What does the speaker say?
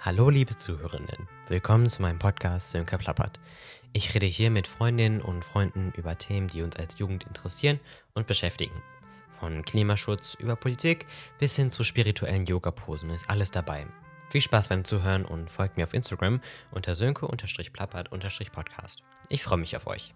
Hallo liebe Zuhörenden, willkommen zu meinem Podcast Sönke Plappert. Ich rede hier mit Freundinnen und Freunden über Themen, die uns als Jugend interessieren und beschäftigen. Von Klimaschutz über Politik bis hin zu spirituellen Yoga-Posen ist alles dabei. Viel Spaß beim Zuhören und folgt mir auf Instagram unter sönke-plappert-podcast. Ich freue mich auf euch.